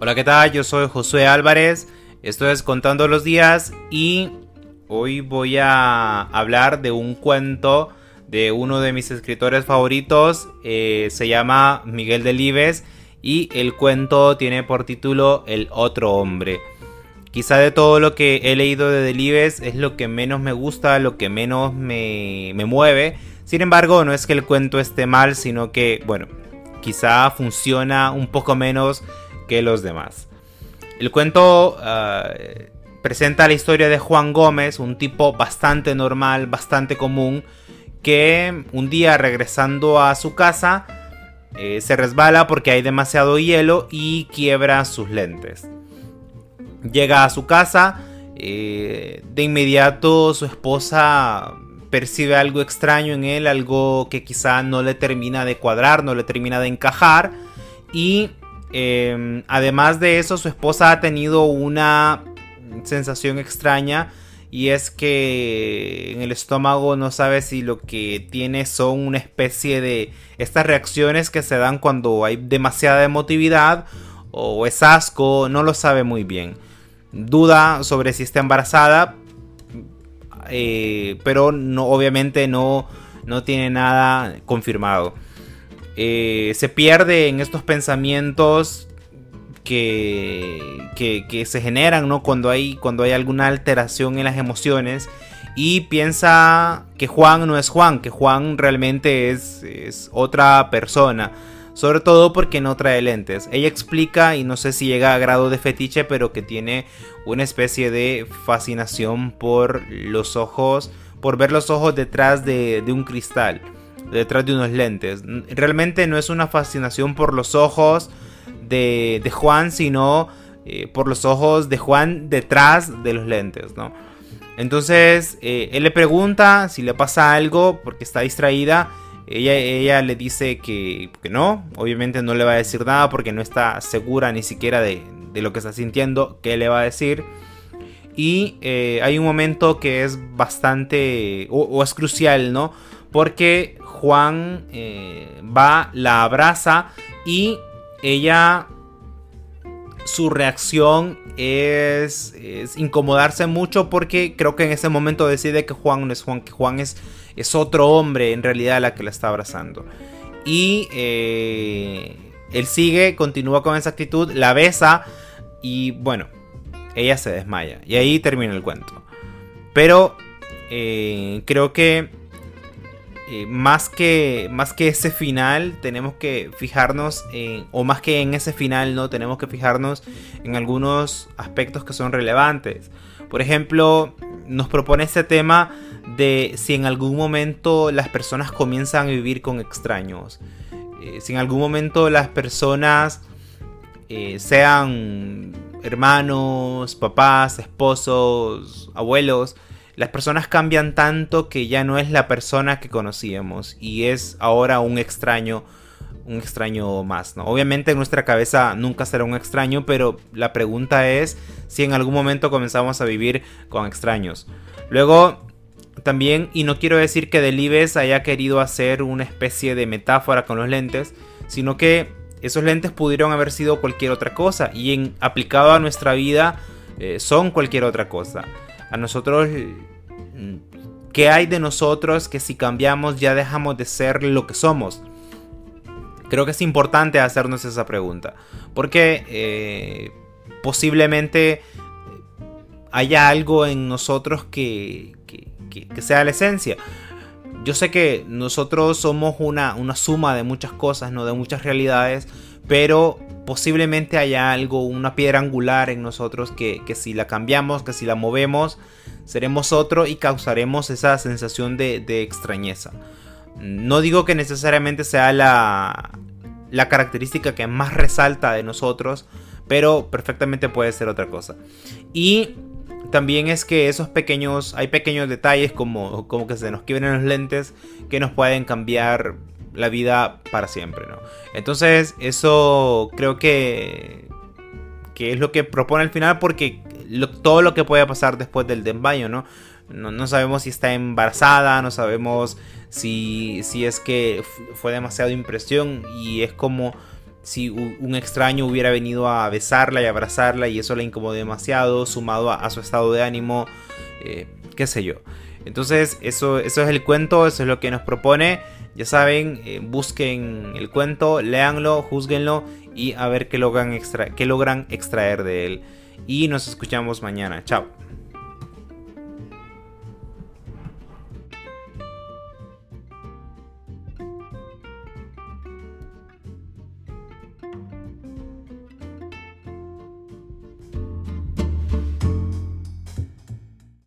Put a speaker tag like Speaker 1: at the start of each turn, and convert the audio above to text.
Speaker 1: Hola, ¿qué tal? Yo soy Josué Álvarez, esto es Contando los Días y hoy voy a hablar de un cuento de uno de mis escritores favoritos, eh, se llama Miguel Delibes y el cuento tiene por título El otro hombre. Quizá de todo lo que he leído de Delibes es lo que menos me gusta, lo que menos me, me mueve. Sin embargo, no es que el cuento esté mal, sino que, bueno, quizá funciona un poco menos que los demás. El cuento ah, presenta la historia de Juan Gómez, un tipo bastante normal, bastante común, que un día regresando a su casa eh, se resbala porque hay demasiado hielo y quiebra sus lentes. Llega a su casa, eh, de inmediato su esposa percibe algo extraño en él, algo que quizá no le termina de cuadrar, no le termina de encajar y Em, además de eso, su esposa ha tenido una sensación extraña y es que en el estómago no sabe si lo que tiene son una especie de estas reacciones que se dan cuando hay demasiada emotividad o es asco, no lo sabe muy bien. Duda sobre si está embarazada, eh, pero obviamente no, no tiene nada confirmado. Eh, se pierde en estos pensamientos que, que, se generan ¿no? cuando, hay, cuando hay alguna alteración en las emociones y piensa que Juan no es Juan, que Juan realmente es, es otra persona. Sobre todo porque no trae lentes. Ella explica, y no sé si llega a grado de fetiche, pero que tiene una especie de fascinación por los ojos, por ver los ojos detrás de, de un cristal detrás de unos lentes. Realmente no es una fascinación por los ojos de, Juan, sino eh, por los ojos de Juan detrás de los lentes, ¿no? Entonces, eh, él le pregunta si le pasa algo porque está distraída. Ella, ella le dice que, no, obviamente no le va a decir nada porque no está segura ni siquiera de, lo que está sintiendo, qué le va a decir. Y eh, hay un momento que es bastante, o, o es crucial, ¿no? Porque Juan eh, va, la abraza y ella, su reacción es, incomodarse mucho porque creo que en ese momento decide que Juan no es Juan, que Juan es, es otro hombre en realidad la que la está abrazando. Y eh, él sigue, continúa con esa actitud, la besa y bueno, ella se desmaya. Y ahí termina el cuento. Pero eh, creo que eh, más, que, más que ese final, tenemos que fijarnos en, o más que en ese final, no, tenemos que fijarnos en algunos aspectos que son relevantes. Por ejemplo, nos propone este tema de si en algún momento las personas comienzan a vivir con extraños. Eh, si en algún momento las personas eh, sean hermanos, papás, esposos, abuelos, las personas cambian tanto que ya no es la persona que conocíamos y es ahora un extraño, un extraño más, ¿no? Obviamente en nuestra cabeza nunca será un extraño, pero la pregunta es si en algún momento comenzamos a vivir con extraños. Luego, también, y no quiero decir que Delibes haya querido hacer una especie de metáfora con los lentes, sino que esos lentes pudieron haber sido cualquier otra cosa y en, aplicado a nuestra vida eh, son cualquier otra cosa a nosotros, ¿qué hay de nosotros que si cambiamos ya dejamos de ser lo que somos? Creo que es importante hacernos esa pregunta, porque eh, posiblemente haya algo en nosotros que, sea la esencia. Yo sé que nosotros somos una, una suma de muchas cosas, ¿no? de muchas realidades, pero posiblemente haya algo, una piedra angular en nosotros que, si la cambiamos, que si la movemos, seremos otro y causaremos esa sensación de, extrañeza. No digo que necesariamente sea la, la característica que más resalta de nosotros, pero perfectamente puede ser otra cosa. Y también es que esos pequeños, hay pequeños detalles como, como que se nos quiebren los lentes que nos pueden cambiar la vida para siempre, ¿no? Entonces, eso creo que, que es lo que propone al final porque todo lo que puede pasar después del desmayo, ¿no? ¿no? sabemos si está embarazada, no sabemos si, si es que fue demasiado impresión y es como si un extraño hubiera venido a besarla y abrazarla y eso la incomodó demasiado, sumado a, su estado de ánimo, eh, qué sé yo. Entonces, eso, eso es el cuento, eso es lo que nos propone. Ya saben, eh, busquen el cuento, léanlo, juzguenlo y a ver qué extra qué logran extraer de él. Y nos escuchamos mañana. Chao.